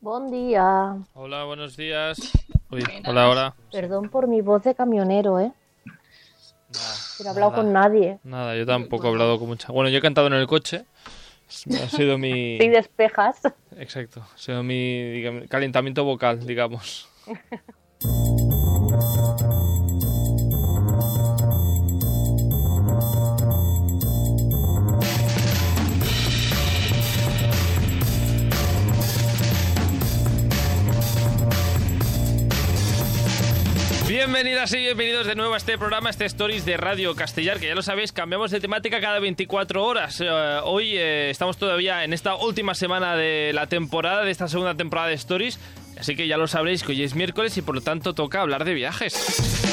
Buen día. Hola, buenos días. Uy, hola, hola. Perdón por mi voz de camionero, ¿eh? Nada, no he hablado nada. con nadie. Nada, yo tampoco he hablado con mucha. Bueno, yo he cantado en el coche. Ha sido mi. Y despejas. Exacto. Ha sido mi digamos, calentamiento vocal, digamos. Bienvenidas y bienvenidos de nuevo a este programa, este Stories de Radio Castellar, que ya lo sabéis, cambiamos de temática cada 24 horas. Eh, hoy eh, estamos todavía en esta última semana de la temporada, de esta segunda temporada de Stories, así que ya lo sabréis que hoy es miércoles y por lo tanto toca hablar de viajes.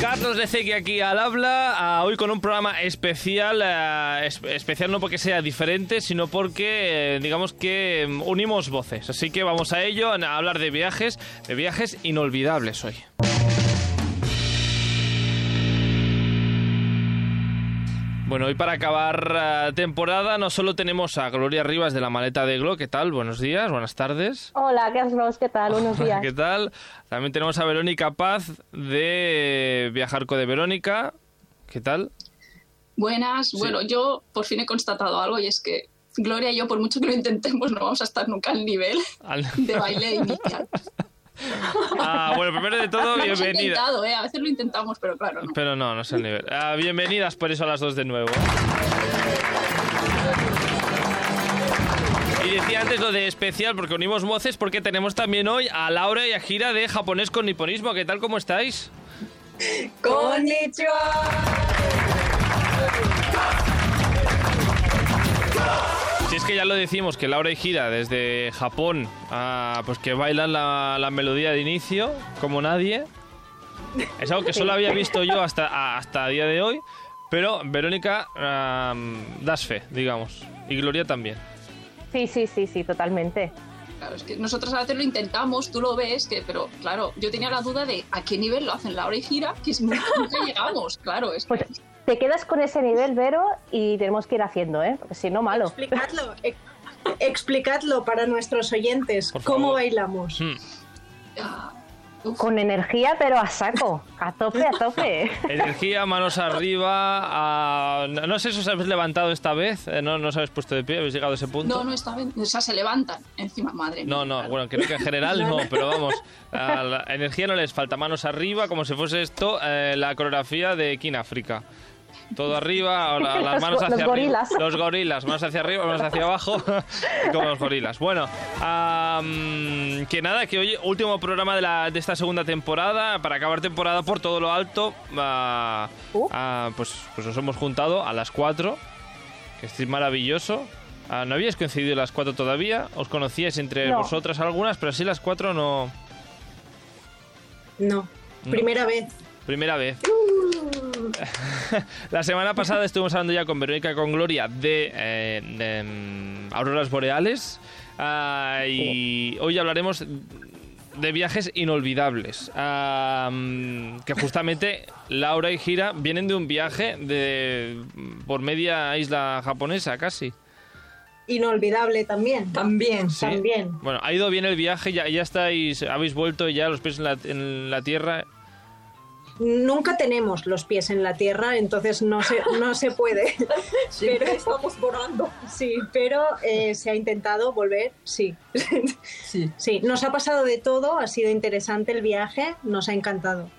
Carlos de Ceque aquí al habla, hoy con un programa especial, es- especial no porque sea diferente, sino porque eh, digamos que mm, unimos voces. Así que vamos a ello, a hablar de viajes, de viajes inolvidables hoy. Bueno, hoy para acabar ah, temporada no solo tenemos a Gloria Rivas de la maleta de Glo, ¿qué tal? Buenos días, buenas tardes. Hola, Carlos, ¿qué tal? Buenos días. ¿Qué tal? También tenemos a Verónica Paz de Viajarco de Verónica. ¿Qué tal? Buenas. Bueno, yo por fin he constatado algo y es que Gloria y yo, por mucho que lo intentemos, no vamos a estar nunca al nivel de baile inicial. Ah, bueno, primero de todo, Lo hemos bienvenida. intentado, ¿eh? A veces lo intentamos, pero claro, no. Pero no, no es el nivel. Ah, bienvenidas por eso a las dos de nuevo. Y decía antes lo de especial porque unimos voces porque tenemos también hoy a Laura y a Gira de Japonés con Niponismo. ¿Qué tal? ¿Cómo estáis? Si que ya lo decimos, que Laura y Gira desde Japón, ah, pues que bailan la, la melodía de inicio como nadie. Es algo que solo había visto yo hasta, a- hasta día de hoy, pero Verónica ah, das fe, digamos, y Gloria también. Sí, sí, sí, sí, totalmente. Claro, es que nosotros a veces lo intentamos, tú lo ves, que, pero claro, yo tenía la duda de a qué nivel lo hacen Laura y Gira, que es nunca, nunca llegamos, claro. Es Pues te quedas con ese nivel, Vero, y tenemos que ir haciendo, ¿eh? Porque si no, malo. Explicadlo, ex- explicadlo para nuestros oyentes. Por ¿Cómo favor. bailamos? Hmm. Con energía, pero a saco. A tope, a tope. Energía, manos arriba. no sé si os habéis levantado esta vez, eh, no, no os habéis puesto de pie, habéis llegado a ese punto. no, no está bien. O sea, se levantan encima, madre mía. No, no, bueno, creo que en general no, pero vamos, a la energía no les falta, manos arriba, como si fuese esto eh, la coreografía de King África. Todo arriba, las Los manos hacia los arriba. gorilas. Los gorilas, manos hacia arriba, manos hacia abajo, como los gorilas. Bueno, que nada, que hoy último programa de, la, de esta segunda temporada, para acabar temporada por todo lo alto, ah, Uh. ah, pues, pues nos hemos juntado a las 4, que es maravilloso. Ah, no habíais coincidido las cuatro todavía, os conocíais entre No. vosotras algunas, pero así las cuatro no. No. No. Primera vez. Primera vez. la semana pasada estuvimos hablando ya con Verónica y con Gloria de, eh, de, mm, auroras boreales ah, y hoy hablaremos de viajes inolvidables. Ah, mm, que justamente Laura y Gira vienen de un viaje de por media isla japonesa casi. Inolvidable también. También. Sí. También. Bueno, ha ido bien el viaje, ya, ya estáis, habéis vuelto ya los pies en la, en la tierra. Nunca tenemos los pies en la tierra, entonces no se, no se puede. Siempre Pero- estamos volando. Sí, pero eh, se ha intentado volver, sí. Sí. Sí, nos ha pasado de todo, ha sido interesante el viaje, nos ha encantado.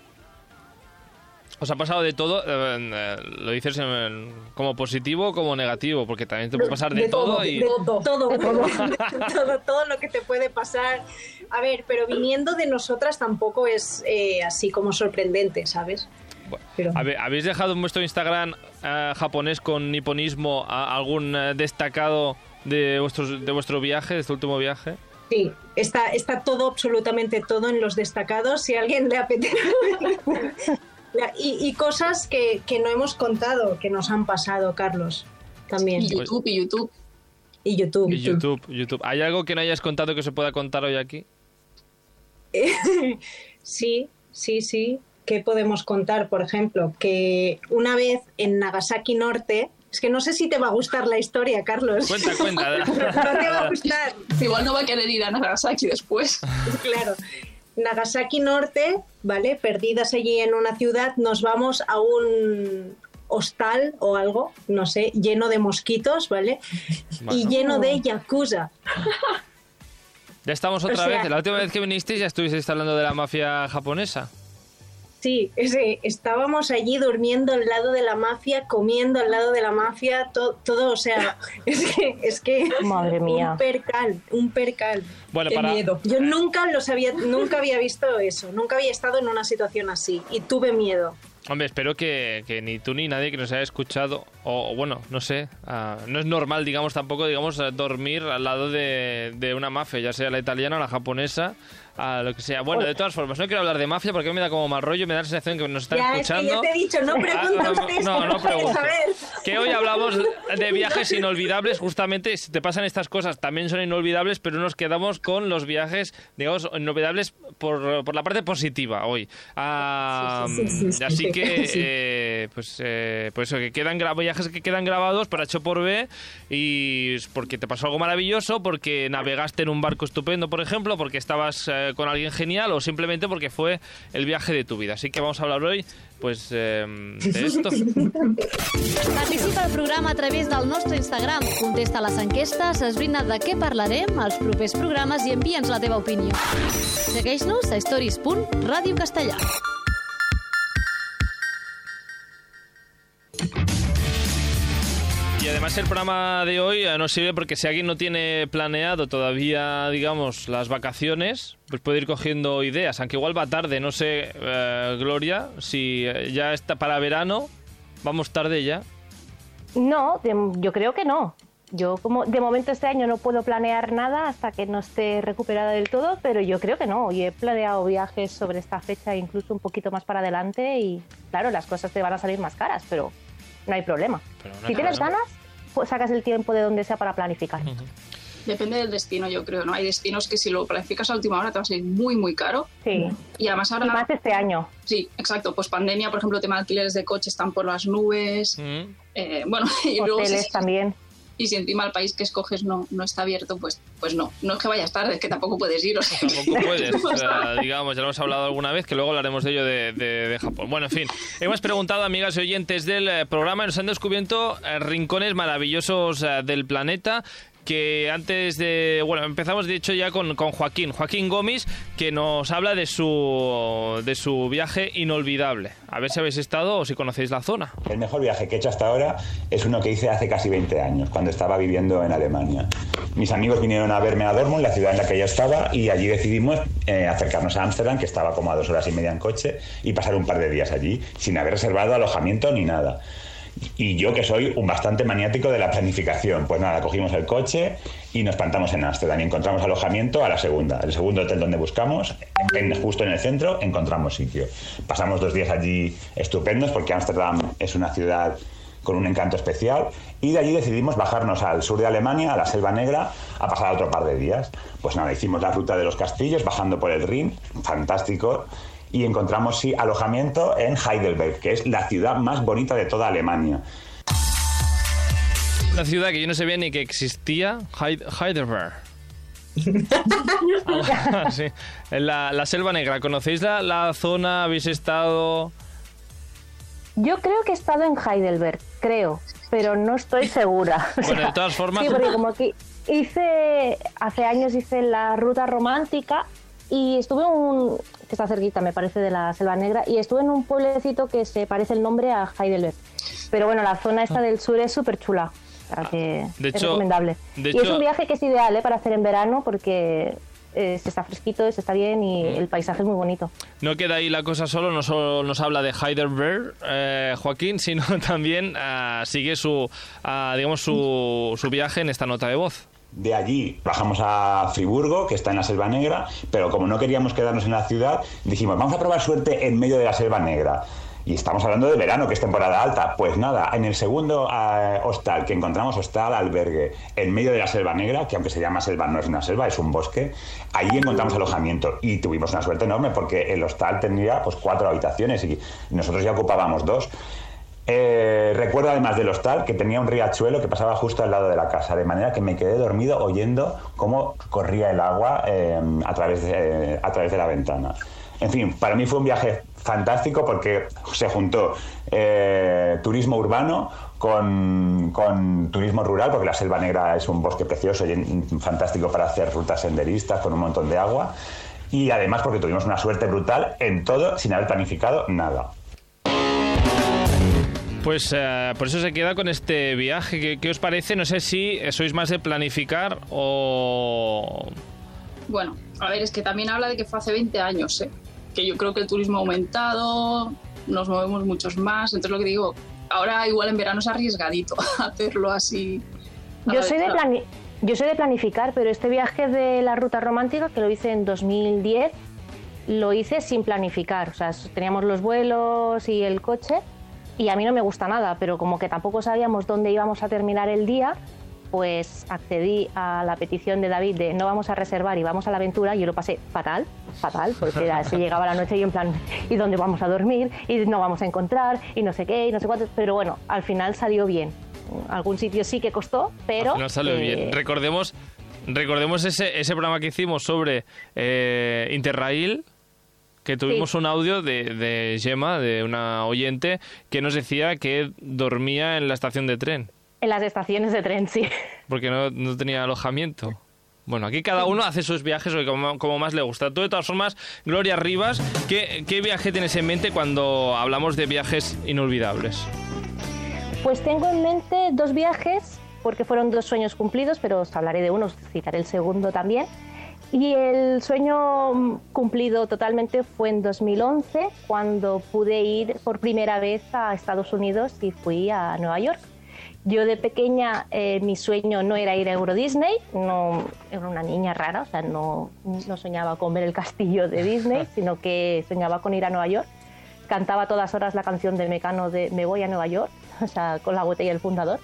Os ha pasado de todo, eh, eh, lo dices en- como positivo o como negativo, porque también te puede pasar de, todo, y... de todo. Todo, todo, todo lo que te puede pasar. A ver, pero viniendo de nosotras tampoco es eh, así como sorprendente, ¿sabes? Bueno, Pero- ¿Habéis dejado en vuestro Instagram eh, japonés con niponismo a- algún destacado de, vuestros, de vuestro viaje, de este último viaje? Sí, está, está todo, absolutamente todo en los destacados. Si a alguien le apetece. Y cosas que, que no hemos contado, que nos han pasado, Carlos. También. Y YouTube, y YouTube. Y YouTube. Y YouTube, YouTube. ¿Hay algo que no hayas contado que se pueda contar hoy aquí? Sí, sí, sí. ¿Qué podemos contar? Por ejemplo, que una vez en Nagasaki Norte Es que no sé si te va a gustar la historia, Carlos. Cuenta, cuenta. no te va a gustar. Igual no va a querer ir a Nagasaki después. Claro. Nagasaki Norte, ¿vale? Perdidas allí en una ciudad, nos vamos a un hostal o algo, no sé, lleno de mosquitos, ¿vale? Y lleno de yakuza. Ya estamos otra O sea- vez. La última vez que vinisteis ya estuvisteis hablando de la mafia japonesa. Sí, ese, estábamos allí durmiendo al lado de la mafia, comiendo al lado de la mafia, to- todo, o sea, es que, es que Madre mía. un percal, un percal. Bueno, Qué para, miedo. Yo nunca los había, nunca había visto eso, nunca había estado en una situación así y tuve miedo. Hombre, espero que, que ni tú ni nadie que nos haya escuchado, o o bueno, no sé, ah, no es normal, digamos, tampoco, digamos, dormir al lado de, de una mafia, ya sea la italiana o la japonesa, a lo que sea. Bueno, de todas formas, no quiero hablar de mafia porque me da como mal rollo, me da la sensación que nos están ya, escuchando. es que ya te he dicho, no Ah, preguntes no, no, no pregunto. saber. Que hoy hablamos de viajes inolvidables, justamente si te pasan estas cosas también son inolvidables, pero nos quedamos con los viajes, digamos, inolvidables por, por la parte positiva hoy. Ah, Sí, sí, sí, sí, así sí. que, eh, pues, eh, pues eso, que quedan viajes que quedan grabados para H por B y porque te pasó algo maravilloso, porque navegaste en un barco estupendo, por ejemplo, porque estabas eh, con alguien genial o simplemente porque fue el viaje de tu vida. Así que vamos a hablar hoy, pues, eh, de esto. Participa al programa a través del nostre Instagram. Contesta les enquestes, esbrina de què parlarem als propers programes i envia'ns la teva opinió. Segueix-nos a stories.radiocastellà. Además el programa de hoy eh, nos sirve porque si alguien no tiene planeado todavía, digamos, las vacaciones, pues puede ir cogiendo ideas, aunque igual va tarde, no sé, eh, Gloria, si eh, ya está para verano, vamos tarde ya. No, yo creo que no. Yo como de momento este año no puedo planear nada hasta que no esté recuperada del todo, pero yo creo que no. Y he planeado viajes sobre esta fecha incluso un poquito más para adelante y claro, las cosas te van a salir más caras, pero no hay problema. Pero no hay si tienes ganas, pues sacas el tiempo de donde sea para planificar. Depende del destino, yo creo, ¿no? Hay destinos que si lo planificas a última hora te va a salir muy, muy caro. Sí. Y además Y ahora... más este año. Sí, exacto. Pues pandemia, por ejemplo, tema de alquileres de coche están por las nubes. Eh, bueno, y luego Hoteles también. Y si encima el país que escoges no, no está abierto, pues, pues no. No es que vayas tarde, es que tampoco puedes ir. O sea, Tampoco puedes, O sea, digamos, ya lo hemos hablado alguna vez, que luego hablaremos de ello de, de- de Japón. Bueno, en fin, hemos preguntado, amigas y oyentes del eh, programa, y nos han descubierto eh, rincones maravillosos eh, del planeta que antes de... Bueno, empezamos de hecho ya con, con Joaquín, Joaquín Gómez, que nos habla de su, de su viaje inolvidable. A ver si habéis estado o si conocéis la zona. El mejor viaje que he hecho hasta ahora es uno que hice hace casi 20 años, cuando estaba viviendo en Alemania. Mis amigos vinieron a verme a Dortmund, la ciudad en la que yo estaba, y allí decidimos eh, acercarnos a Ámsterdam, que estaba como a dos horas y media en coche, y pasar un par de días allí, sin haber reservado alojamiento ni nada. Y yo que soy un bastante maniático de la planificación, pues nada, cogimos el coche y nos plantamos en Ámsterdam y encontramos alojamiento a la segunda. El segundo hotel donde buscamos, justo en el centro, encontramos sitio. Pasamos dos días allí estupendos porque Ámsterdam es una ciudad con un encanto especial y de allí decidimos bajarnos al sur de Alemania, a la Selva Negra, a pasar otro par de días. Pues nada, hicimos la ruta de los castillos bajando por el Rin, fantástico, y encontramos sí alojamiento en Heidelberg, que es la ciudad más bonita de toda Alemania. Una ciudad que yo no sabía ni que existía, Heid- Heidelberg. Ah, sí. En la, la Selva Negra, ¿conocéis la, la zona? ¿Habéis estado...? Yo creo que he estado en Heidelberg, creo, pero no estoy segura. O Bueno, sea, de todas formas- Sí, porque como que hice, hace años hice la ruta romántica y estuve en un, que está cerquita, me parece, de la Selva Negra, y estuve en un pueblecito que se parece el nombre a Heidelberg. Pero bueno, la zona esta del sur es súper chula. O sea que Ah. De es hecho- recomendable. de y es un viaje que es ideal ¿eh? para hacer en verano porque eh, se está fresquito, se está bien y Mm. el paisaje es muy bonito. No queda ahí la cosa solo, no solo nos habla de Heidelberg, eh, Joaquín, sino también ah, sigue su, ah, digamos, su, su viaje en esta nota de voz. De allí bajamos a Friburgo, que está en la Selva Negra, pero como no queríamos quedarnos en la ciudad, dijimos, vamos a probar suerte en medio de la Selva Negra. Y estamos hablando de verano, que es temporada alta. Pues nada, en el segundo eh, hostal que encontramos, hostal albergue, en medio de la Selva Negra, que aunque se llama selva, no es una selva, es un bosque, ahí encontramos alojamiento. Y tuvimos una suerte enorme porque el hostal tenía pues cuatro habitaciones y nosotros ya ocupábamos dos. Eh, recuerdo además del hostal que tenía un riachuelo que pasaba justo al lado de la casa, de manera que me quedé dormido oyendo cómo corría el agua eh, a, través de, la ventana. En fin, para mí fue un viaje fantástico porque se juntó eh, turismo urbano con turismo rural, porque la Selva Negra es un bosque precioso y fantástico para hacer rutas senderistas con un montón de agua. Y además porque tuvimos una suerte brutal en todo sin haber planificado nada. Pues eh, por eso se queda con este viaje. ¿Qué, qué os parece? No sé si sois más de planificar o... Bueno, a ver, es que también habla de que fue hace 20 años, ¿eh? que yo creo que el turismo ha aumentado, nos movemos muchos más, entonces lo que digo, ahora igual en verano es arriesgadito hacerlo así. Yo soy, de plani- yo soy de planificar, pero este viaje de la ruta romántica, que lo hice en 2010, lo hice sin planificar. O sea, teníamos los vuelos y el coche, y a mí no me gusta nada, pero como que tampoco sabíamos dónde íbamos a terminar el día, pues accedí a la petición de David de no vamos a reservar y vamos a la aventura. Y yo lo pasé fatal, fatal, porque era, se llegaba la noche y en plan, ¿y dónde vamos a dormir? Y no vamos a encontrar, y no sé qué, y no sé cuánto. Pero bueno, al final salió bien. Algún sitio sí que costó, pero. Al final salió eh, bien. Recordemos, recordemos ese, ese programa que hicimos sobre eh, Interrail, que tuvimos Sí. un audio de, de Gemma, de una oyente, que nos decía que dormía en la estación de tren, En las estaciones de tren, sí. porque no, no tenía alojamiento. Bueno, aquí cada uno hace sus viajes como, como más le gusta. Tú, de todas formas, Gloria Rivas, ¿qué, ¿qué viaje tienes en mente cuando hablamos de viajes inolvidables? Pues tengo en mente dos viajes, porque fueron dos sueños cumplidos, pero os hablaré de uno, os citaré el segundo también. Y el sueño mm, cumplido totalmente fue en 2011, cuando pude ir por primera vez a Estados Unidos y fui a Nueva York. Yo de pequeña eh, mi sueño no era ir a Euro Disney, no, era una niña rara, o sea, no, no soñaba con ver el castillo de Disney, sino que soñaba con ir a Nueva York. Cantaba a todas horas la canción de Mecano de Me voy a Nueva York, o sea, con la botella del fundador.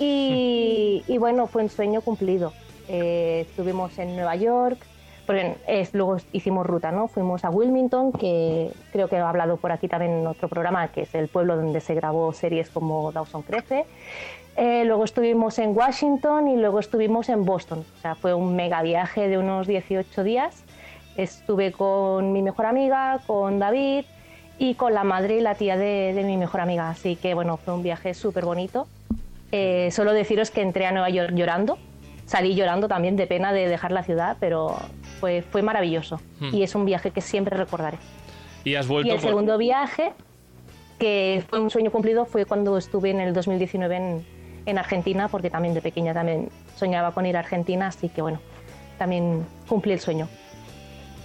Y, y bueno, fue un sueño cumplido. Eh, estuvimos en Nueva York, porque es- luego hicimos ruta, ¿no? Fuimos a Wilmington, que creo que he hablado por aquí también en otro programa, que es el pueblo donde se grabó series como Dawson Crece. Eh, luego estuvimos en Washington y luego estuvimos en Boston. O sea, fue un mega viaje de unos 18 días. Estuve con mi mejor amiga, con David y con la madre y la tía de, de mi mejor amiga. Así que bueno, fue un viaje súper bonito. Eh, solo deciros que entré a Nueva York llorando. Salí llorando también de pena de dejar la ciudad, pero fue, fue maravilloso. Hmm. Y es un viaje que siempre recordaré. Y has Y vuelto el por- segundo viaje, que fue un sueño cumplido, fue cuando estuve en el 2019 en, en Argentina, porque también de pequeña también soñaba con ir a Argentina, así que bueno, también cumplí el sueño.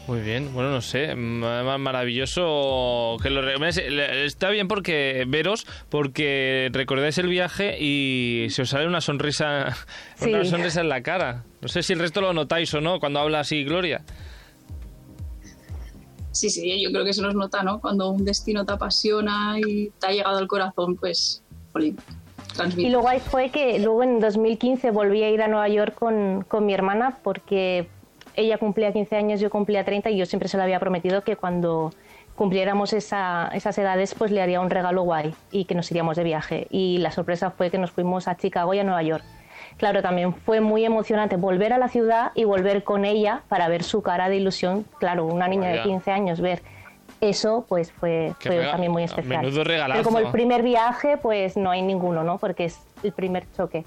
Muy bien, bueno, no sé, ma- ma- maravilloso que lo Está bien porque veros, porque recordáis el viaje y se os sale una sonrisa, una sonrisa en la cara. No sé si el resto lo notáis o no cuando habla así Gloria. Sí, sí, yo creo que se nos nota, ¿no? Cuando un destino te apasiona y te ha llegado al corazón, pues, jolín. Y lo guay fue que luego en 2015 volví a ir a Nueva York con, con mi hermana porque ella cumplía 15 años, yo cumplía 30 y yo siempre se le había prometido que cuando cumpliéramos esa- esas edades pues le haría un regalo guay y que nos iríamos de viaje. Y la sorpresa fue que nos fuimos a Chicago y a Nueva York. Claro, también fue muy emocionante volver a la ciudad y volver con ella para ver su cara de ilusión. Claro, una niña de Vaya. 15 años, ver eso pues fue, Qué fue rega- también muy especial. menudo regalazo. Pero como el primer viaje, pues no hay ninguno, ¿no? Porque es el primer choque.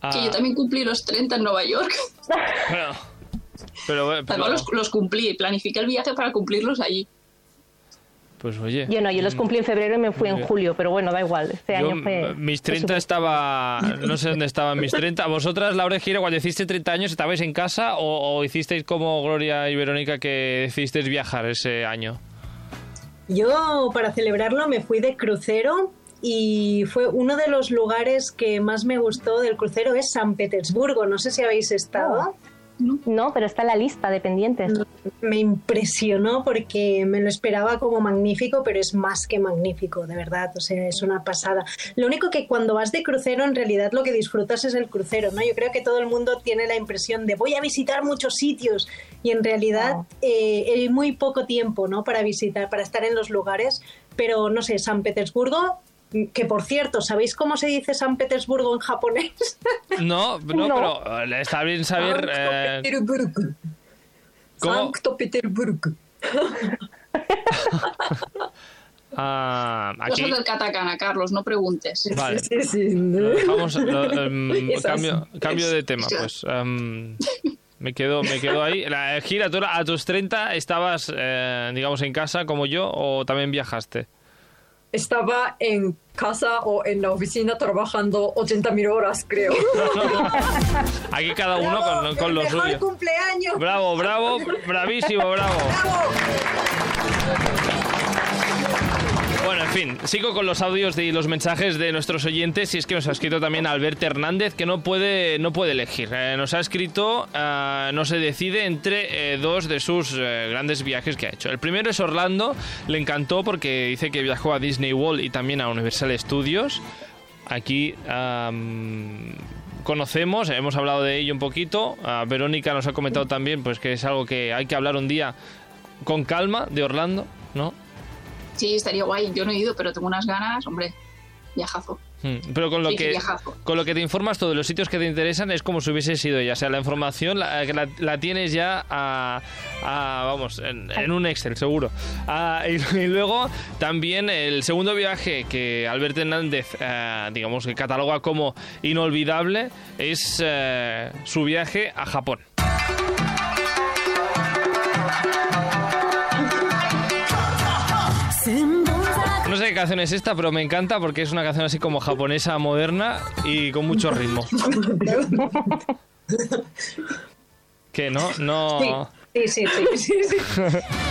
Ah, Que yo también cumplí los 30 en Nueva York. bueno, pero, pero- Además, los, los cumplí. Planifiqué el viaje para cumplirlos allí. pues oye. Yo no, yo los cumplí en febrero y me fui en Bien. julio, pero bueno, da igual. Este Yo, año fue. mis fue 30 súper- estaba. No sé dónde estaban mis 30. ¿Vosotras, Laura Gira, cuando hiciste 30 años, estabais en casa o, o hicisteis como Gloria y Verónica que decidisteis viajar ese año? Yo para celebrarlo me fui de crucero y fue uno de los lugares que más me gustó del crucero es San Petersburgo. No sé si habéis estado. No, pero está en la lista de pendientes. Me impresionó porque me lo esperaba como magnífico, pero es más que magnífico, de verdad. O sea, es una pasada. Lo único que cuando vas de crucero, en realidad lo que disfrutas es el crucero, ¿no? Yo creo que todo el mundo tiene la impresión de voy a visitar muchos sitios y en realidad No. eh, hay muy poco tiempo, ¿no? Para visitar, para estar en los lugares. Pero no sé, San Petersburgo Que por cierto, ¿sabéis cómo se dice San Petersburgo en japonés? No, no, No. pero eh, está bien saber eh, Sankt Peterburg. ah, aquí... Cosas del katakana, Carlos, no preguntes. Vale. Sí, sí, sí. Lo dejamos, lo, Esas- cambio, cambio de tema, pues. em, me quedo, me quedo ahí. La, gira, ¿tú a tus 30 estabas, eh, digamos, en casa como yo o también viajaste? Estaba en casa o en la oficina trabajando 80.000 horas, creo. Aquí cada uno con, con ¡El lo mejor suyo. cumpleaños! Bravo, bravo, bravísimo, bravo. Bueno, en fin, sigo con los audios y los mensajes de nuestros oyentes y es que nos ha escrito también Albert Hernández que no puede, no puede elegir. Eh, nos ha escrito, ah, no se decide entre eh, dos de sus eh, grandes viajes que ha hecho. El primero es Orlando, le encantó porque dice que viajó a Disney World y también a Universal Studios. Aquí conocemos, hemos hablado de ello un poquito. Ah, Verónica nos ha comentado también pues que es algo que hay que hablar un día con calma de Orlando, ¿no? Sí, estaría guay. Yo no he ido, pero tengo unas ganas, hombre, viajazo. Mm, Pero con lo Sí, que viajazo. con lo que te informas todos los sitios que te interesan es como si hubiese sido ya, o sea, la información la, la- la tienes ya a, a- vamos en, en un Excel seguro. Ah, y, y luego también el segundo viaje que Alberto Hernández eh, digamos que cataloga como inolvidable es eh, su viaje a Japón. No sé qué canción es esta, pero me encanta porque es una canción así como japonesa moderna y con mucho ritmo. que no, no. Sí, sí, sí, sí, sí.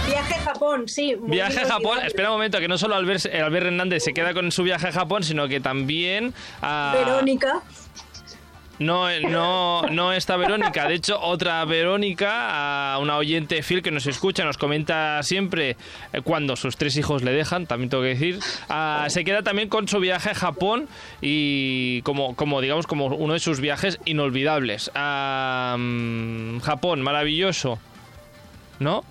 Viaje a Japón, sí. Viaje a Japón, espera un momento, que no solo Albert, Albert Hernández se queda con su viaje a Japón, sino que también a... Verónica. No, no, no está Verónica. De hecho, otra Verónica, a una oyente fiel que nos escucha, nos comenta siempre eh, cuando sus tres hijos le dejan, también tengo que decir, ah, se queda también con su viaje a Japón y como, como digamos, como uno de sus viajes inolvidables. Ah, mm, Japón, maravilloso. ¿No?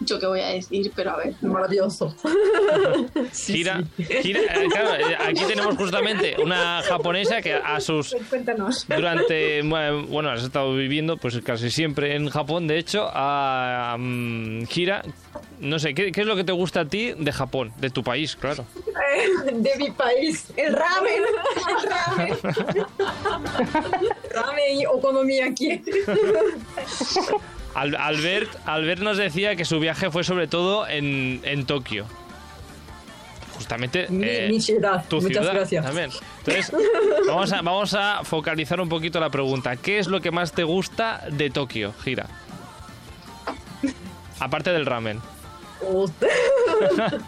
Yo qué voy a decir, pero a ver. Maravilloso. Sí, Gira, sí. gira- eh, claro, eh, aquí tenemos justamente una japonesa que a sus Cuéntanos. durante bueno has estado viviendo pues casi siempre en Japón de hecho a mm, gira no sé ¿qué, qué es lo que te gusta a ti de Japón de tu país claro De mi país. El ramen. El ramen. Ramen y okonomiyaki. Al- Albert Albert nos decía que su viaje fue sobre todo en, en Tokio justamente Mi, eh, mi ciudad. tu Muchas ciudad gracias. también entonces vamos a vamos a focalizar un poquito la pregunta ¿qué es lo que más te gusta de Tokio gira aparte del ramen Ost-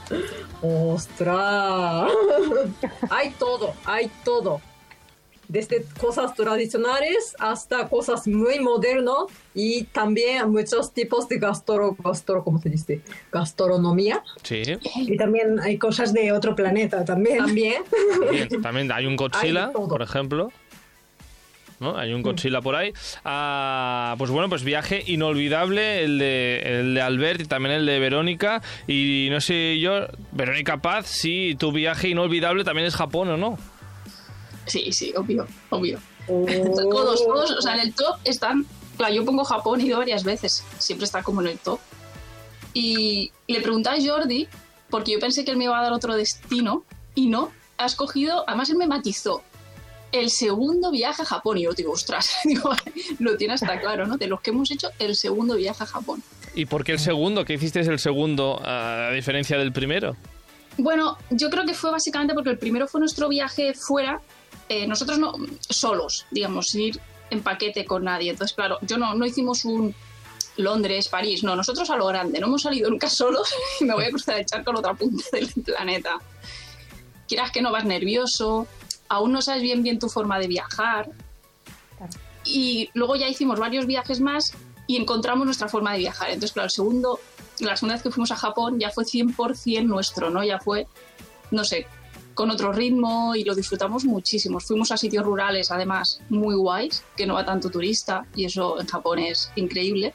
¡Ostras! hay todo, hay todo. Desde cosas tradicionales hasta cosas muy modernas y también muchos tipos de gastro, gastro ¿cómo se dice? gastronomía. sí Y también hay cosas de otro planeta también. También. Bien, también hay un Godzilla, Hay por ejemplo. ¿No? Hay un Godzilla por ahí. Ah, pues bueno, pues viaje inolvidable el de, el de Albert y también el de Verónica. Y no sé yo, Verónica Paz, si tu viaje inolvidable también es Japón o no. Sí, sí, obvio, obvio. Oh. Todos, todos, o sea, en el top están. Claro, yo pongo Japón, he ido varias veces, siempre está como en el top. Y le pregunté a Jordi, porque yo pensé que él me iba a dar otro destino, y no, ha escogido, además él me matizó, el segundo viaje a Japón. Y yo digo, ostras, digo, lo tiene hasta claro, ¿no? De los que hemos hecho, el segundo viaje a Japón. ¿Y por qué el segundo? ¿Qué hiciste el segundo a diferencia del primero? Bueno, yo creo que fue básicamente porque el primero fue nuestro viaje fuera, eh, nosotros no, solos, digamos, sin ir en paquete con nadie. Entonces, claro, yo no, no hicimos un Londres, París, no, nosotros a lo grande, no hemos salido nunca solos y me voy a cruzar el charco a la otra punta del planeta. Quieras que no vas nervioso, aún no sabes bien bien tu forma de viajar. Y luego ya hicimos varios viajes más y encontramos nuestra forma de viajar. Entonces, claro, el segundo, la segunda vez que fuimos a Japón ya fue 100% nuestro, ¿no? Ya fue, no sé, con otro ritmo y lo disfrutamos muchísimo. Fuimos a sitios rurales, además, muy guays, que no va tanto turista y eso en Japón es increíble.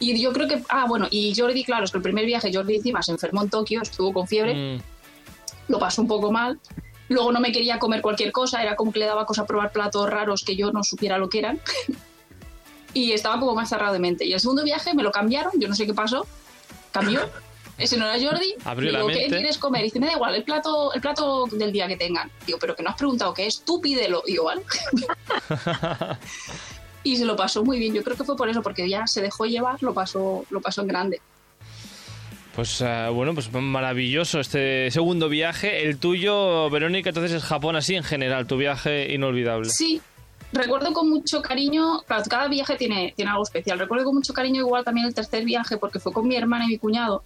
Y yo creo que, ah, bueno, y Jordi, claro, es que el primer viaje Jordi encima se enfermó en Tokio, estuvo con fiebre Mm, lo pasó un poco mal. Luego no me quería comer cualquier cosa, era como que le daba cosa a probar platos raros que yo no supiera lo que eran. y estaba como más cerrado de mente. Y el segundo viaje me lo cambiaron, yo no sé qué pasó, cambió. Ese no era Jordi. Abrió Le la digo, ¿qué quieres comer? Y dice, me da igual, el plato, el plato del día que tengan. Digo, pero que no has preguntado qué es, tú pídelo. Digo, vale. y se lo pasó muy bien. Yo creo que fue por eso, porque ya se dejó llevar, lo pasó, lo pasó en grande. Pues eh, bueno, pues maravilloso este segundo viaje. El tuyo, Verónica, entonces es Japón así en general, tu viaje inolvidable. Sí, recuerdo con mucho cariño, claro, cada viaje tiene, tiene algo especial. Recuerdo con mucho cariño igual también el tercer viaje porque fue con mi hermana y mi cuñado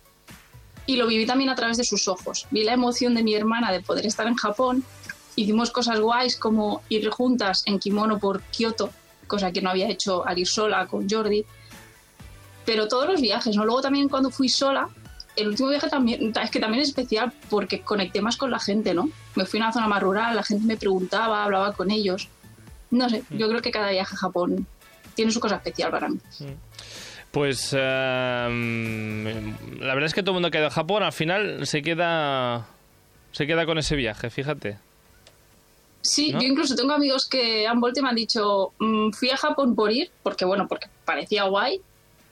y lo viví también a través de sus ojos. Vi la emoción de mi hermana de poder estar en Japón. Hicimos cosas guays como ir juntas en kimono por Kioto, cosa que no había hecho al ir sola con Jordi. Pero todos los viajes, ¿no? Luego también cuando fui sola, el último viaje también, es que también es especial porque conecté más con la gente, ¿no? Me fui a una zona más rural, la gente me preguntaba, hablaba con ellos. No sé, yo creo que cada viaje a Japón tiene su cosa especial para mí. Pues eh, la verdad es que todo el mundo que ha ido a Japón al final se queda se queda con ese viaje, fíjate. Sí, ¿No? yo incluso tengo amigos que han vuelto y me han dicho, "Mm, fui a Japón por ir, porque bueno, porque parecía guay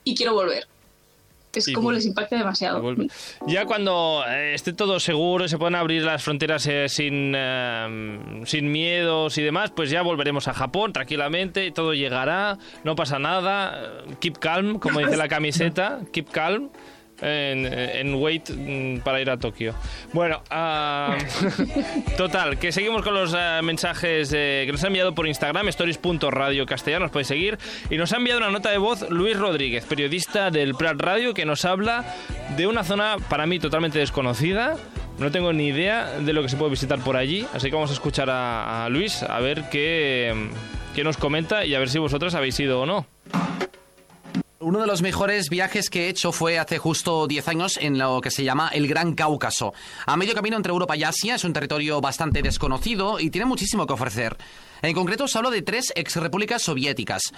y quiero volver. Es como vuelve. les impacta demasiado. Ya cuando eh, esté todo seguro y se puedan abrir las fronteras eh, sin, eh, sin miedos y demás, pues ya volveremos a Japón tranquilamente, todo llegará, no pasa nada, eh, keep calm, como dice la camiseta, keep calm. En, en wait mm, para ir a Tokio. Bueno, ah, total, que seguimos con los eh, mensajes eh, que nos ha enviado por Instagram, stories.radio castellano, nos podéis seguir. Y nos ha enviado una nota de voz Luis Rodríguez, periodista del Prat Radio, que nos habla de una zona para mí totalmente desconocida. No tengo ni idea de lo que se puede visitar por allí, así que vamos a escuchar a, a Luis a ver qué, qué nos comenta y a ver si vosotros habéis ido o no. Uno de los mejores viajes que he hecho fue hace justo 10 años en lo que se llama el Gran Cáucaso. A medio camino entre Europa y Asia, es un territorio bastante desconocido y tiene muchísimo que ofrecer. En concreto os hablo de tres exrepúblicas soviéticas.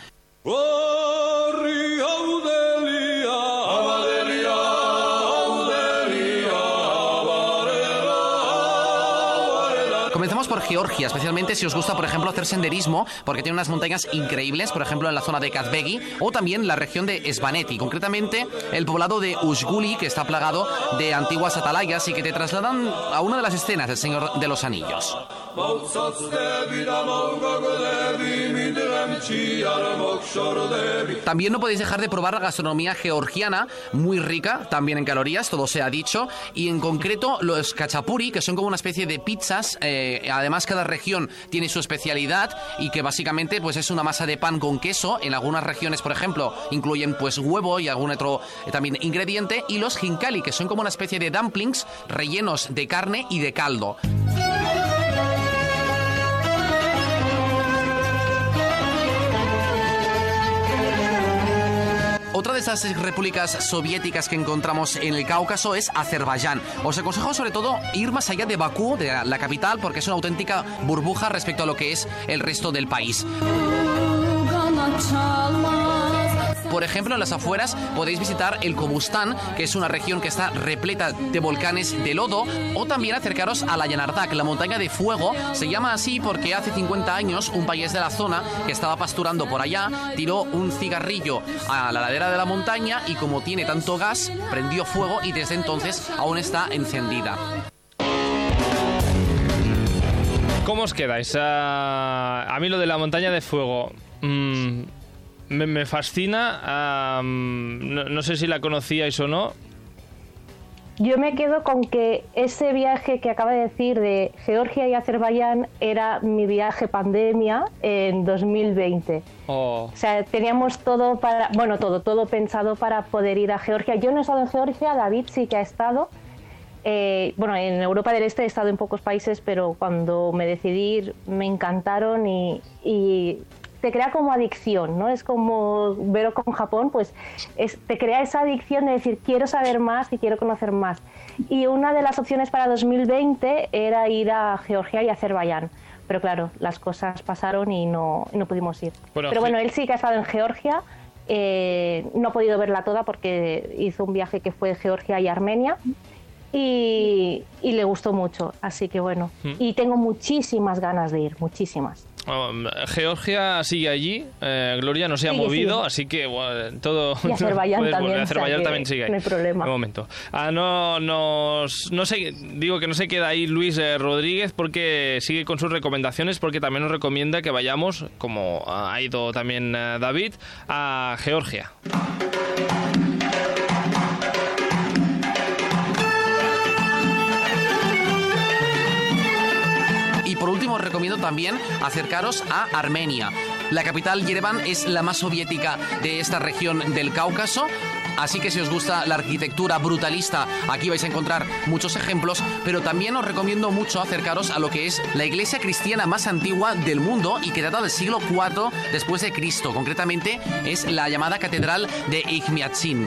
Georgia, especialmente si os gusta, por ejemplo, hacer senderismo, porque tiene unas montañas increíbles, por ejemplo, en la zona de Kazbegi, o también la región de Svaneti, concretamente el poblado de Uzguli, que está plagado de antiguas atalayas y que te trasladan a una de las escenas del Señor de los Anillos. También no podéis dejar de probar la gastronomía georgiana, muy rica, también en calorías, todo se ha dicho, y en concreto los kachapuri, que son como una especie de pizzas, eh, además cada región tiene su especialidad y que básicamente pues es una masa de pan con queso, en algunas regiones por ejemplo incluyen pues huevo y algún otro eh, también ingrediente, y los hinkali, que son como una especie de dumplings rellenos de carne y de caldo. Otra de esas repúblicas soviéticas que encontramos en el Cáucaso es Azerbaiyán. Os aconsejo sobre todo ir más allá de Bakú, de la capital, porque es una auténtica burbuja respecto a lo que es el resto del país. Por ejemplo, en las afueras podéis visitar el Kobustán, que es una región que está repleta de volcanes de lodo, o también acercaros a la Yanardak, la montaña de fuego. Se llama así porque hace 50 años un país de la zona que estaba pasturando por allá tiró un cigarrillo a la ladera de la montaña y como tiene tanto gas, prendió fuego y desde entonces aún está encendida. ¿Cómo os quedáis? Ah, a mí lo de la montaña de fuego mm, me, me fascina. no, no sé si la conocíais o no. Yo me quedo con que ese viaje que acaba de decir de Georgia y Azerbaiyán era mi viaje pandemia en 2020. Oh, O sea, teníamos todo para, bueno, todo, todo pensado para poder ir a Georgia. Yo no he estado en Georgia, David sí que ha estado. Eh, bueno, en Europa del Este he estado en pocos países, pero cuando me decidí ir me encantaron y, y te crea como adicción, ¿no? Es como verlo con Japón, pues es- te crea esa adicción de decir quiero saber más y quiero conocer más. Y una de las opciones para 2020 era ir a Georgia y Azerbaiyán. Pero claro, las cosas pasaron y no, y no pudimos ir. Bueno, Pero bueno, él sí que ha estado en Georgia. eh, no ha podido verla toda porque hizo un viaje que fue Georgia y Armenia. Y, y le gustó mucho. Así que bueno, Mm. y tengo muchísimas ganas de ir, muchísimas. Um, Georgia sigue allí, eh, Gloria no se ha movido, así que bueno, todo. Y Azerbaiyán también, Azerbaiyán también sigue ahí. no hay problema. De momento. Ah, no, nos, no sé, digo que no se queda ahí Luis eh, Rodríguez porque sigue con sus recomendaciones, porque también nos recomienda que vayamos, como ha ido también eh, David, a Georgia. Último, os recomiendo también acercaros a Armenia. La capital Yerevan es la más soviética de esta región del Cáucaso. Así que si os gusta la arquitectura brutalista, aquí vais a encontrar muchos ejemplos, pero también os recomiendo mucho acercaros a lo que es la iglesia cristiana más antigua del mundo y que data del siglo IV después de Cristo. Concretamente es la llamada Catedral de Igmiatsin.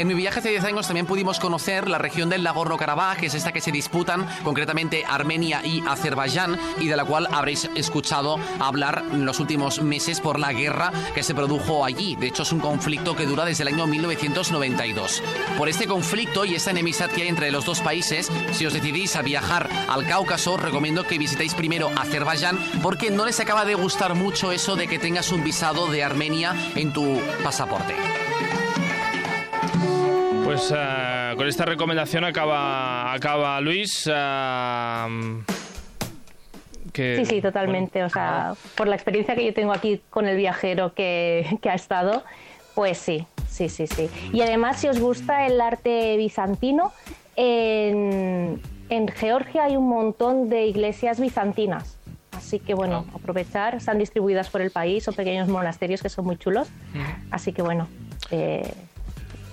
En mi viaje hace 10 años también pudimos conocer la región del Nagorno-Karabaj, que es esta que se disputan concretamente Armenia y Azerbaiyán, y de la cual habréis escuchado hablar en los últimos meses por la guerra que se produjo allí. De hecho, es un conflicto que dura desde el año 1992. Por este conflicto y esta enemistad que hay entre los dos países, si os decidís a viajar al Cáucaso, recomiendo que visitéis primero Azerbaiyán, porque no les acaba de gustar mucho eso de que tengas un visado de Armenia en tu pasaporte. Pues eh, con esta recomendación acaba, acaba Luis. eh, que, Sí, sí, totalmente. O sea, por la experiencia que yo tengo aquí con el viajero que, que ha estado, pues sí, sí, sí, sí. Y además, si os gusta el arte bizantino, en, en Georgia hay un montón de iglesias bizantinas. Así que bueno, aprovechar, están distribuidas por el país, son pequeños monasterios que son muy chulos. Así que bueno, eh,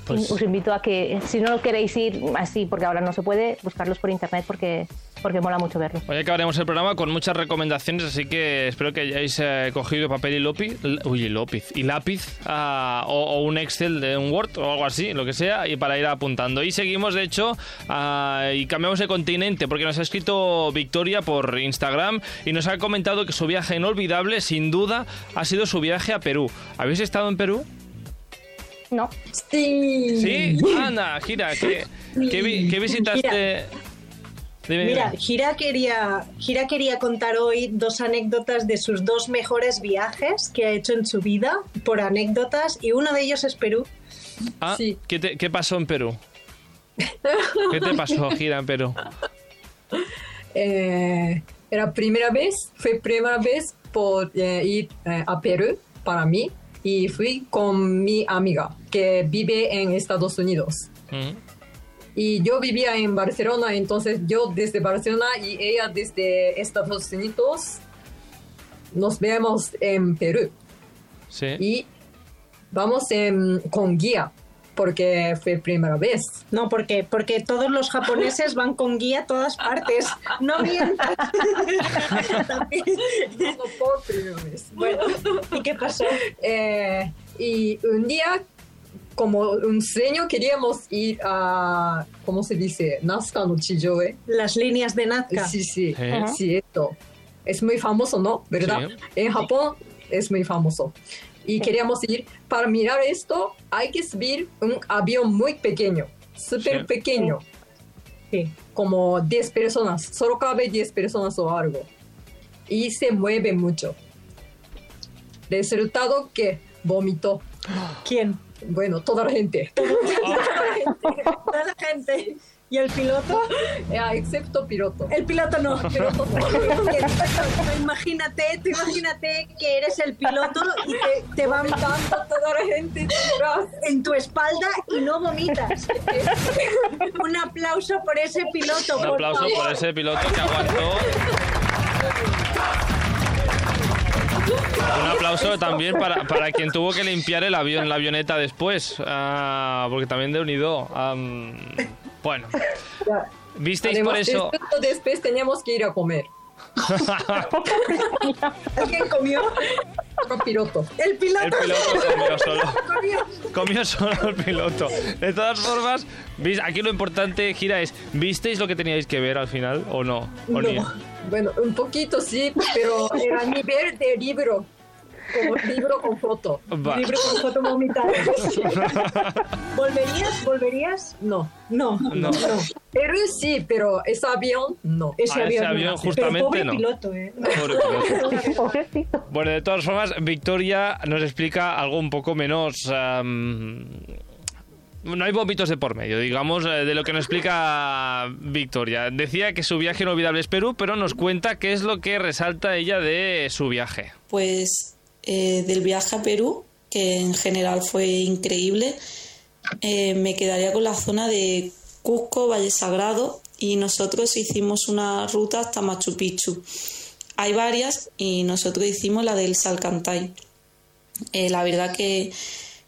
Pues- os invito a que, si no queréis ir así, porque ahora no se puede, buscarlos por internet porque, porque mola mucho verlos. Hoy acabaremos el programa con muchas recomendaciones, así que espero que hayáis eh, cogido papel y lápiz, uy, y lápiz, y lápiz o, o un Excel de un Word o algo así, lo que sea, y para ir apuntando. Y seguimos, de hecho, ah, y cambiamos de continente, porque nos ha escrito Victoria por Instagram y nos ha comentado que su viaje inolvidable, sin duda, ha sido su viaje a Perú. ¿Habéis estado en Perú? No, Sí. Sí, anda, gira, ¿qué, qué vi- qué visitaste? Dime, Mira. Gira quería, Gira quería contar hoy dos anécdotas de sus dos mejores viajes que ha hecho en su vida, por anécdotas, y uno de ellos es Perú. Ah, Sí. ¿qué, te- qué pasó en Perú? ¿Qué te pasó, gira en Perú? Eh, era primera vez, fue primera vez por eh, ir eh, a Perú para mí y fui con mi amiga que vive en Estados Unidos. Mm. Y yo vivía en Barcelona, entonces yo desde Barcelona y ella desde Estados Unidos nos vemos en Perú Sí. y vamos en- con guía porque fue primera vez. No, porque, porque todos los japoneses van con guía a todas partes. No mientas. No por primera vez. Bueno, ¿y qué pasó? Eh, y un día, como un sueño, queríamos ir a, ¿cómo se dice? Nazca no Chijoe. Las líneas de Nazca. Sí, sí, ¿Eh? sí, esto. Es muy famoso, ¿no? ¿Verdad? Sí. En Japón es muy famoso. Y queríamos ir, para mirar esto, hay que subir un avión muy pequeño, súper pequeño, Sí. como 10 personas, solo cabe 10 personas o algo. Y se mueve mucho. Resultado que vomitó. ¿Quién? Bueno, toda la gente. Toda la gente. ¿Y el piloto? Eh, excepto piloto. El piloto no. El piloto no. imagínate, tú imagínate que eres el piloto y te, te van Vomitando toda la gente en tu espalda y no vomitas. Un aplauso por ese piloto. Un por aplauso favor. por ese piloto que aguantó. Un aplauso también para, para quien tuvo que limpiar el avión, la avioneta después. Ah, porque también de unido. am, bueno, ¿visteis por Además, eso? justo después teníamos que ir a comer. ¿Alguien comió? Con piloto. El El piloto. piloto comió solo. comió. Solo el piloto. De todas formas, ¿vis- aquí lo importante, Gira, es ¿visteis lo que teníais que ver al final o no? ¿O ni- Bueno, un poquito sí, pero era nivel de libro. Como libro con foto. Va. Libro con foto vomitada. ¿Volverías? ¿Volverías? No. No, No. Perú sí, pero ese avión, no. Ese Ah, ese avión, no. avión Pero justamente pobre no. piloto, ¿eh? Pobre piloto. Bueno, de todas formas, Victoria nos explica algo un poco menos... no hay vómitos de por medio, digamos, eh, de lo que nos explica Victoria. Decía que su viaje inolvidable es Perú, pero nos cuenta qué es lo que resalta ella de su viaje. Pues eh, del viaje a Perú, que en general fue increíble, eh, me quedaría con la zona de Cusco, Valle Sagrado, y nosotros hicimos una ruta hasta Machu Picchu. Hay varias y nosotros hicimos la del Salcantay. Eh, la verdad que,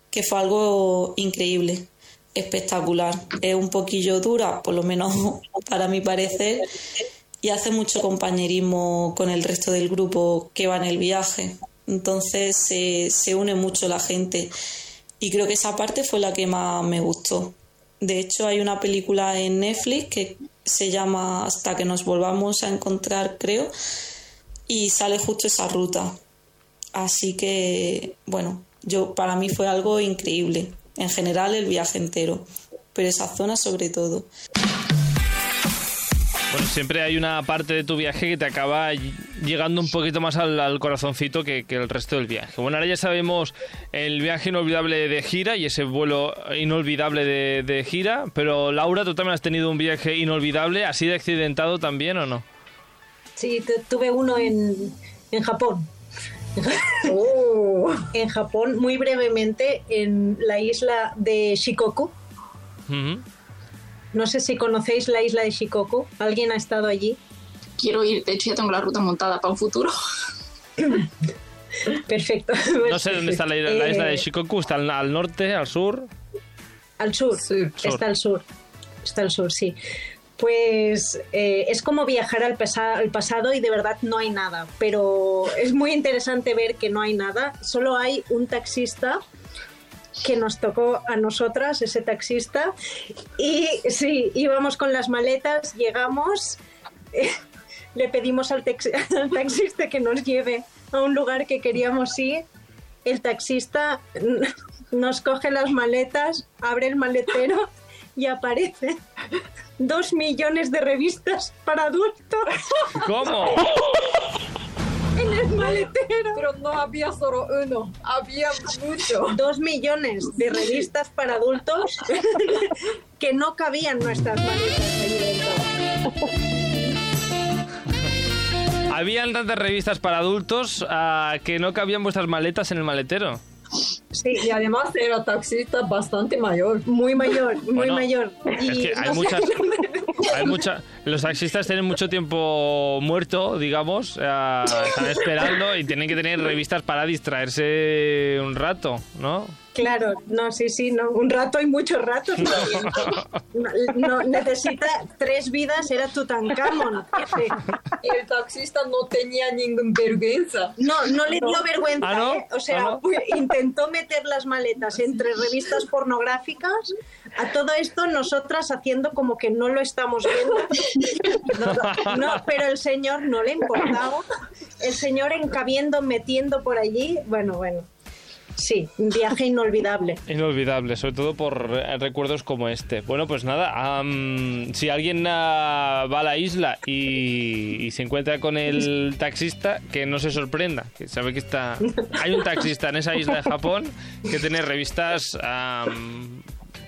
que fue algo increíble, espectacular. Es un poquillo dura, por lo menos para mi parecer, y hace mucho compañerismo con el resto del grupo que va en el viaje. Entonces se- se une mucho la gente y creo que esa parte fue la que más me gustó. De hecho hay una película en Netflix que se llama Hasta que nos volvamos a encontrar, creo, y sale justo esa ruta. Así que, bueno, yo para mí fue algo increíble. En general el viaje entero, pero esa zona sobre todo. Bueno, siempre hay una parte de tu viaje que te acaba ll- llegando un poquito más al, al corazoncito que, que el resto del viaje. Bueno, ahora ya sabemos el viaje inolvidable de gira y ese vuelo inolvidable de, de gira, pero Laura, tú también has tenido un viaje inolvidable, así de accidentado también o no? Sí, tu- tuve uno en, en Japón. Oh, En Japón, muy brevemente, en la isla de Shikoku. No sé si conocéis la isla de Shikoku. ¿Alguien ha estado allí? Quiero ir, de hecho ya tengo la ruta montada para un futuro. Perfecto. No sé dónde está la, isla- la isla de Eh, Shikoku, está al, al norte, al sur. Al sur. Sí. Sur. Está al sur. Está al sur, sí. Pues eh, es como viajar al, pasa- al pasado y de verdad no hay nada. Pero es muy interesante ver que no hay nada. Solo hay un taxista que nos tocó a nosotras, ese taxista. Y sí, íbamos con las maletas, llegamos, eh, le pedimos al taxista que nos lleve a un lugar que queríamos ir. El taxista nos coge las maletas, abre el maletero y aparece dos millones de revistas para adultos ¿Cómo? En el maletero. pero no había solo uno, había mucho. Dos millones de revistas para adultos que no cabían nuestras maletas. Habían tantas revistas para adultos ah, que no cabían vuestras maletas en el maletero. Sí, Y además era taxista bastante mayor. muy mayor, muy Bueno, mayor. Es Y que hay no sé- muchas, hay mucha, los taxistas tienen mucho tiempo muerto, digamos, eh, están esperando y tienen que tener revistas para distraerse un rato, ¿no? Claro, no, sí, sí, no, un rato y muchos ratos también. No, no, necesita tres vidas, era Tutankamón. El taxista no tenía ninguna vergüenza. No, no le dio vergüenza, ¿Ah, no? ¿eh? O sea, ¿Ah, intentó meter las maletas entre revistas pornográficas. A todo esto, nosotras haciendo como que no lo estamos viendo. No, no, pero el señor no le importaba. El señor encabiendo, metiendo por allí. Bueno, bueno. Sí, un viaje inolvidable. Inolvidable, sobre todo por eh, recuerdos como este. Bueno, pues nada, am, si alguien ah, va a la isla y, y se encuentra con el taxista, que no se sorprenda, que sabe que está... Hay un taxista en esa isla de Japón que tiene revistas am,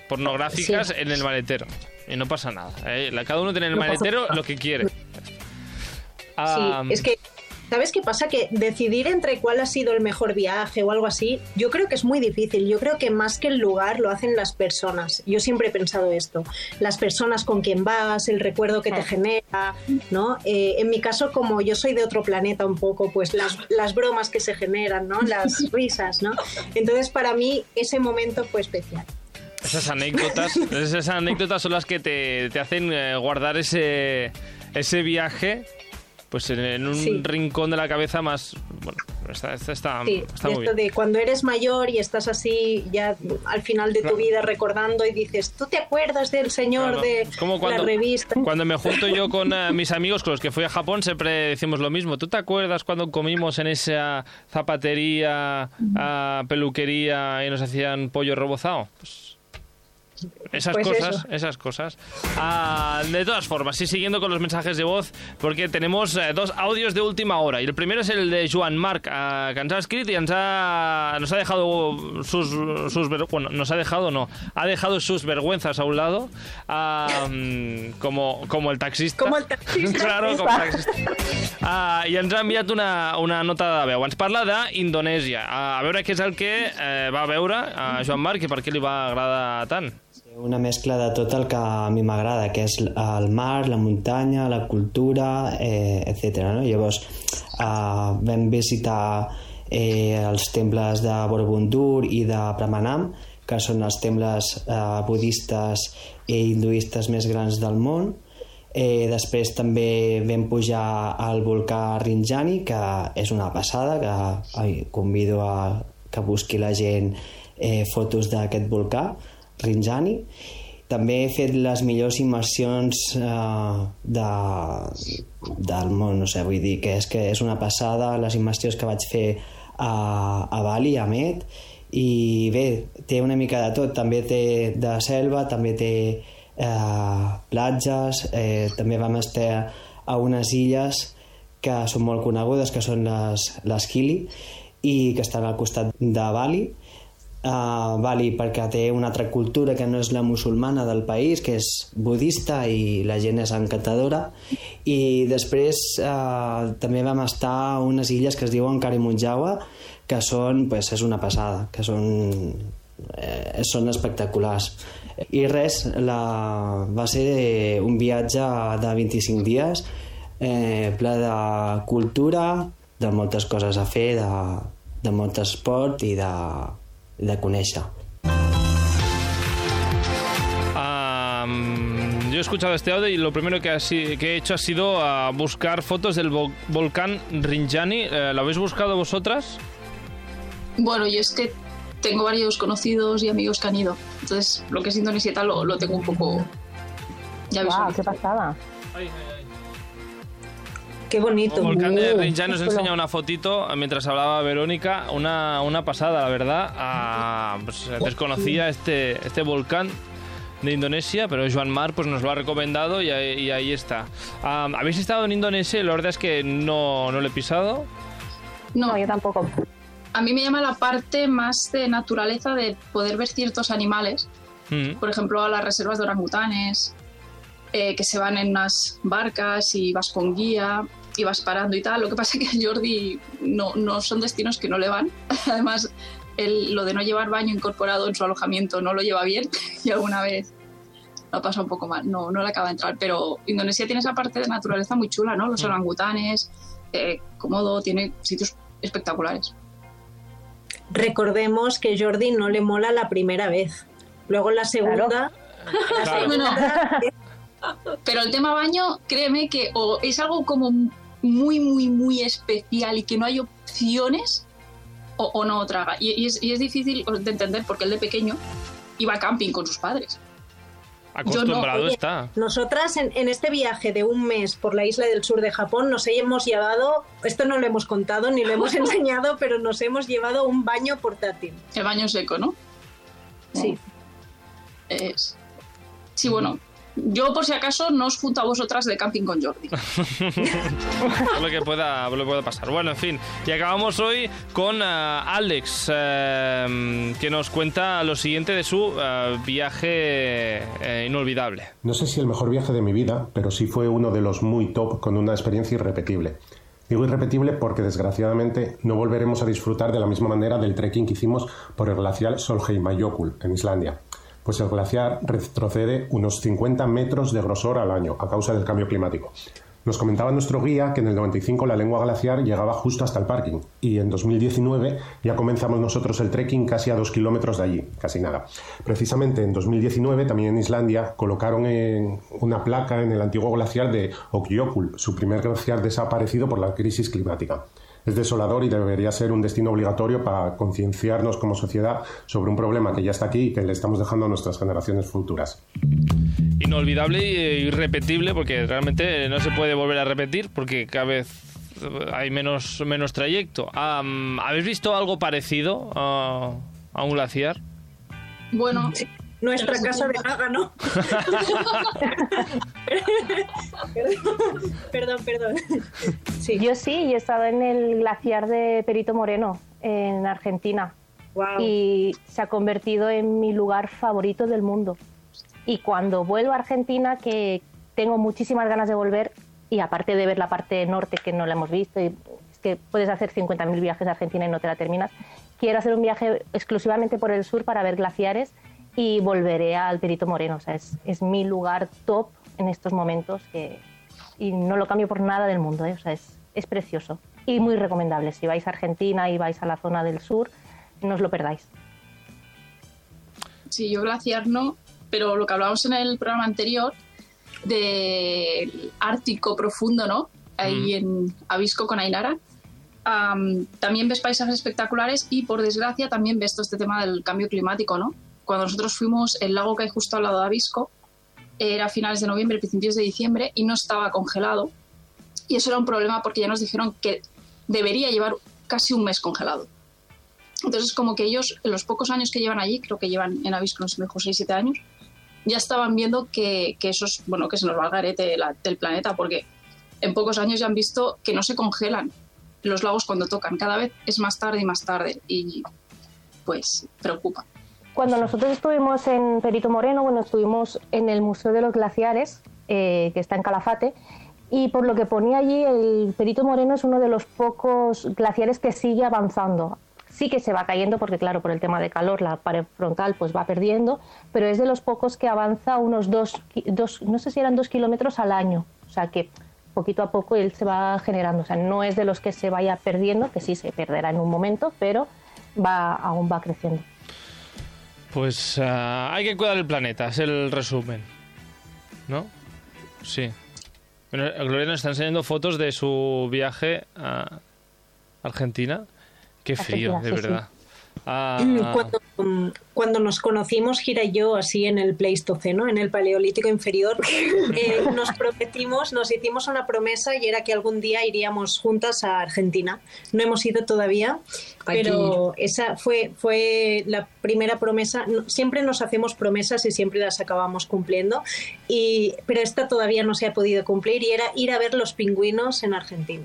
pornográficas en el maletero. Y no pasa nada. ¿eh? Cada uno tiene en el No maletero lo que quiere. Sí, es que, ¿sabes qué pasa? Que decidir entre cuál ha sido el mejor viaje o algo así, yo creo que es muy difícil. Yo creo que más que el lugar lo hacen las personas. Yo siempre he pensado esto. Las personas con quien vas, el recuerdo que te genera, ¿no? Eh, en mi caso, como yo soy de otro planeta un poco, pues las, las bromas que se generan, ¿no? Las risas, ¿no? Entonces, para mí, ese momento fue especial. Esas anécdotas, esas anécdotas son las que te, te hacen eh, guardar ese, ese viaje pues en, un Sí. rincón de la cabeza más bueno, está, está, está, Sí, está muy esto bien. de cuando eres mayor y estás así ya al final de tu Claro. vida recordando y dices, ¿tú te acuerdas del señor Claro, de es como cuando, la revista? cuando me junto yo con eh, mis amigos con los que fui a Japón, siempre decimos lo mismo. ¿Tú te acuerdas cuando comimos en esa zapatería, ah, peluquería y nos hacían pollo rebozado? Pues esas Pues cosas, eso. esas cosas. Ah, de todas formas, sí, siguiendo con los mensajes de voz, porque tenemos eh, dos audios de última hora. Y el primero es el de Joan Marc, ah, que ens ha escrit y ens ha, nos ha dejado sus, sus bueno, nos ha dejado, no, ha dejado sus vergüenzas a un lado, como, como el taxista. Como el taxista. claro, com el taxista. Ah, I ens ha enviat una, una nota de veu. Ens parla d'Indonèsia. A veure què és el que eh, va veure a Joan Marc i per què li va agradar tant. Una mescla de tot el que a mi m'agrada, que és el mar, la muntanya, la cultura, eh, etc. No? Llavors, eh, vam visitar eh, els temples de Borobudur i de Pramanam, que són els temples eh, budistes i hinduistes més grans del món. Eh, després també vam pujar al volcà Rinjani, que és una passada, que ai, convido a que busqui la gent eh, fotos d'aquest volcà, Rinjani. També he fet les millors immersions eh, de, del món, no sé, vull dir que és que és una passada les immersions que vaig fer a, a Bali, a Met, i bé, té una mica de tot, també té de selva, també té eh, platges, eh, també vam estar a unes illes que són molt conegudes, que són les, les Gili, i que estan al costat de Bali, Uh, Bali perquè té una altra cultura que no és la musulmana del país, que és budista i la gent és encantadora. I després uh, també vam estar a unes illes que es diuen Karimunjawa que són, pues, és una passada que són, eh, són espectaculars. I res, la, va ser un viatge de 25 dies eh, ple de cultura de moltes coses a fer de, de molt esport i de, de conèixer. Am, yo he escuchado este audio y lo primero que, ha si- que he hecho ha sido ah, buscar fotos del vo- volcán Rinjani. Eh, ¿Lo habéis buscado vosotras? Bueno, yo es que tengo varios conocidos y amigos que han ido. Entonces, lo que es Indonesia lo, lo tengo un poco. Ya Guau, visualizado. qué pasada. Qué bonito. El volcán de Uh, Rinjani nos enseña una fotito eh, mientras hablaba Verónica. Una, una pasada, la verdad. Ah, pues, eh, desconocía este, este volcán de Indonesia, pero Joan Mar pues, nos lo ha recomendado y ahí, y ahí está. Ah, ¿Habéis estado en Indonesia? La verdad es que no, no lo he pisado. No, No, yo tampoco. a mí me llama la parte más de naturaleza de poder ver ciertos animales. Mm. Por ejemplo, a las reservas de orangutanes, eh, que se van en unas barcas y vas con guía y vas parando y tal. Lo que pasa es que a Jordi no, no son destinos que no le van. Además, el- lo de no llevar baño incorporado en su alojamiento no lo lleva bien y alguna vez lo pasa un poco mal, no, no le acaba de entrar. Pero Indonesia tiene esa parte de naturaleza muy chula, ¿no? Los Mm. orangutanes, eh, cómodo, tiene sitios espectaculares. Recordemos que Jordi no le mola la primera vez. Luego la segunda... La Claro. segunda Pero el tema baño, créeme que o es algo como muy, muy, muy especial y que no hay opciones o, o no traga. Y, y es, y es difícil de entender porque él de pequeño iba a camping con sus padres. Acostumbrado Oye, está. Nosotras en, en este viaje de un mes por la isla del sur de Japón nos hemos llevado, esto no lo hemos contado ni lo hemos enseñado, pero nos hemos llevado un baño portátil. El baño seco, ¿no? Sí. Es... Sí, bueno. Yo, por si acaso, no os junto a vosotras de camping con Jordi. lo que pueda lo que pueda pasar. Bueno, en fin, y acabamos hoy con eh, Alex, eh, que nos cuenta lo siguiente de su eh, viaje inolvidable. No sé si el mejor viaje de mi vida, pero sí fue uno de los muy top con una experiencia irrepetible. Digo irrepetible porque desgraciadamente no volveremos a disfrutar de la misma manera del trekking que hicimos por el glaciar Solheimajökull en Islandia, pues el glaciar retrocede unos 50 metros de grosor al año a causa del cambio climático. Nos comentaba nuestro guía que en el 95 la lengua glaciar llegaba justo hasta el parking y en 2019 ya comenzamos nosotros el trekking casi a dos kilómetros de allí, casi nada. Precisamente en 2019 también en Islandia colocaron una placa en el antiguo glaciar de Okjökull, su primer glaciar desaparecido por la crisis climática. Es desolador y debería ser un destino obligatorio para concienciarnos como sociedad sobre un problema que ya está aquí y que le estamos dejando a nuestras generaciones futuras. Inolvidable e irrepetible porque realmente no se puede volver a repetir porque cada vez hay menos, menos trayecto. Am, ¿Habéis visto algo parecido a, a un glaciar? Bueno, Nuestra casa de resumen- Nágano. perdón, perdón. Sí. Yo sí, yo he estado en el glaciar de Perito Moreno, en Argentina. Wow. Y se ha convertido en mi lugar favorito del mundo. Y cuando vuelvo a Argentina, que tengo muchísimas ganas de volver, y aparte de ver la parte norte que no la hemos visto, y es que puedes hacer 50.000 viajes a Argentina y no te la terminas, quiero hacer un viaje exclusivamente por el sur para ver glaciares y volveré al Perito Moreno. O sea, es, es mi lugar top en estos momentos que, y no lo cambio por nada del mundo. ¿eh? O sea, es, es precioso y muy recomendable. Si vais a Argentina y vais a la zona del sur, no os lo perdáis. Sí, yo glaciar no, pero lo que hablábamos en el programa anterior del Ártico profundo, ¿no? Ahí en Avisco con Ainara. am, también ves paisajes espectaculares y por desgracia también ves todo este tema del cambio climático, ¿no? Cuando nosotros fuimos, el lago que hay justo al lado de Avisco era a finales de noviembre, principios de diciembre y no estaba congelado. Y eso era un problema porque ya nos dijeron que debería llevar casi un mes congelado. Entonces, como que ellos, en los pocos años que llevan allí, creo que llevan en Avisco, no sé, mejor 6, 7 años, ya estaban viendo que, que eso es, bueno, que se nos va el garete la- del planeta, porque en pocos años ya han visto que no se congelan los lagos cuando tocan. Cada vez es más tarde y más tarde. Y pues preocupa. Cuando nosotros estuvimos en Perito Moreno, bueno, estuvimos en el Museo de los Glaciares, eh, que está en Calafate, y por lo que ponía allí, el Perito Moreno es uno de los pocos glaciares que sigue avanzando. Sí que se va cayendo porque, claro, por el tema de calor, la pared frontal pues va perdiendo, pero es de los pocos que avanza unos dos, dos no sé si eran dos kilómetros al año. O sea que poquito a poco él se va generando. O sea, no es de los que se vaya perdiendo, que sí se perderá en un momento, pero va, aún va creciendo. Pues ah, hay que cuidar el planeta, es el resumen. ¿No? Sí. Bueno, Gloria nos está enseñando fotos de su viaje a Argentina. Qué frío, Argentina, de sí. verdad. Ah, Cuando, mm, cuando nos conocimos, Gira y yo, así en el Pleistoceno, en el Paleolítico Inferior, eh, nos prometimos, nos hicimos una promesa y era que algún día iríamos juntas a Argentina. No hemos ido todavía, Hay pero esa fue, fue la primera promesa. Siempre nos hacemos promesas y siempre las acabamos cumpliendo, y, pero esta todavía no se ha podido cumplir y era ir a ver los pingüinos en Argentina.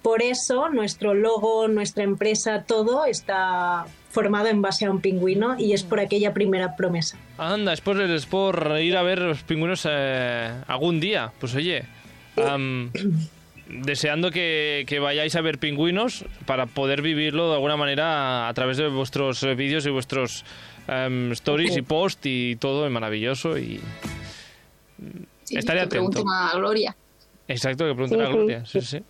Por eso nuestro logo, nuestra empresa, todo está formado en base a un pingüino y es por aquella primera promesa. anda, es por, es por ir a ver los pingüinos eh, algún día. Pues oye, am, deseando que, que vayáis a ver pingüinos para poder vivirlo de alguna manera a través de vuestros eh, vídeos y vuestros em, stories y posts y todo es maravilloso y Sí, estaré atento. a Gloria. Exacto, que pregunten Sí, a sí, Gloria. Sí, sí.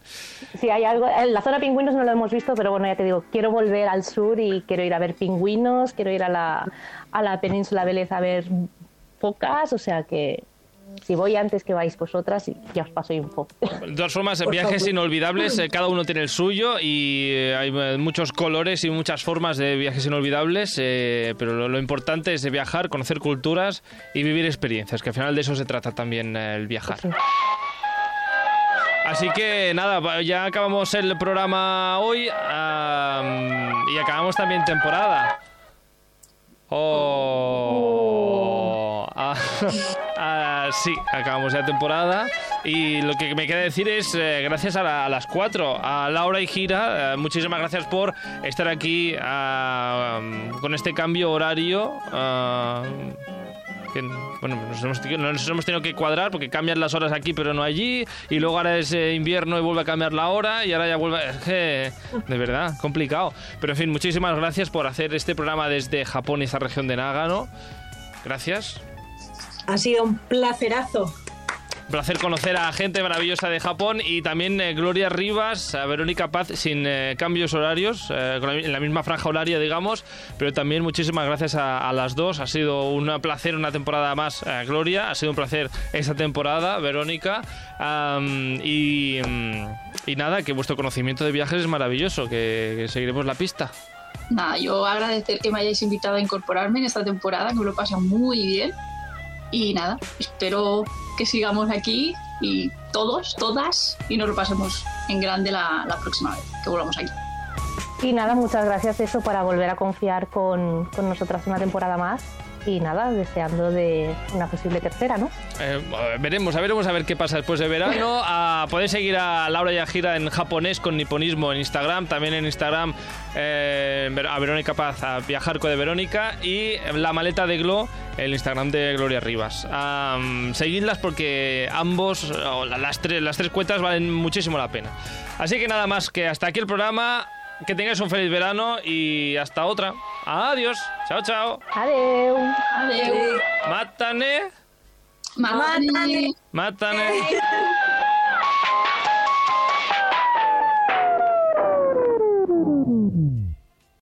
Sí, hay algo. En la zona pingüinos no lo hemos visto, pero bueno, ya te digo, quiero volver al sur y quiero ir a ver pingüinos, quiero ir a la, a la península Vélez a ver focas, o sea que si voy antes que vais vosotras, ya os paso info. De todas formas, viajes inolvidables, eh, cada uno tiene el suyo y eh, hay eh, muchos colores y muchas formas de viajes inolvidables, eh, pero lo, lo importante es viajar, conocer culturas y vivir experiencias, que al final de eso se trata también el viajar. Así que nada, ya acabamos el programa hoy y acabamos también temporada. Oh, ah, ah, sí, acabamos ya temporada y lo que me queda decir es eh, gracias a, la- a las cuatro, a Laura y Gira, eh, muchísimas gracias por estar aquí con este cambio horario. Que, bueno, nos hemos, nos hemos tenido que cuadrar porque cambian las horas aquí pero no allí y luego ahora es eh, invierno y vuelve a cambiar la hora y ahora ya vuelve... Es de verdad, complicado. Pero en fin, muchísimas gracias por hacer este programa desde Japón y esta región de Nagano. Gracias. Ha sido un placerazo. Un placer conocer a gente maravillosa de Japón y también eh, Gloria Rivas, a Verónica Paz, sin eh, cambios horarios, eh, con la- en la misma franja horaria, digamos, pero también muchísimas gracias a, a las dos. Ha sido un placer una temporada más, eh, Gloria. Ha sido un placer esta temporada, Verónica. Am, y, mm, y nada, que vuestro conocimiento de viajes es maravilloso, que, que seguiremos la pista. Nada, yo agradecer que me hayáis invitado a incorporarme en esta temporada, que me lo pasa muy bien. Y nada, espero que sigamos aquí y todos, todas, y nos lo pasemos en grande la, la próxima vez que volvamos aquí. Y nada, muchas gracias eso para volver a confiar con, con nosotras una temporada más. Y nada, deseando de una posible tercera, ¿no? Eh, veremos, a veremos a ver qué pasa después de verano. Ah, podéis seguir a Laura Yajira en japonés con niponismo en Instagram, también en Instagram eh, a Verónica Paz, a Viajar con de Verónica y la maleta de Glo, el Instagram de Gloria Rivas. Ah, seguidlas porque ambos, o la- las tres, las tres cuentas valen muchísimo la pena. Así que nada más que hasta aquí el programa. Que tengáis un feliz verano y hasta otra. Adiós. Chao, chao. Adiós. Adiós. Mátane. Mátane. Mátane.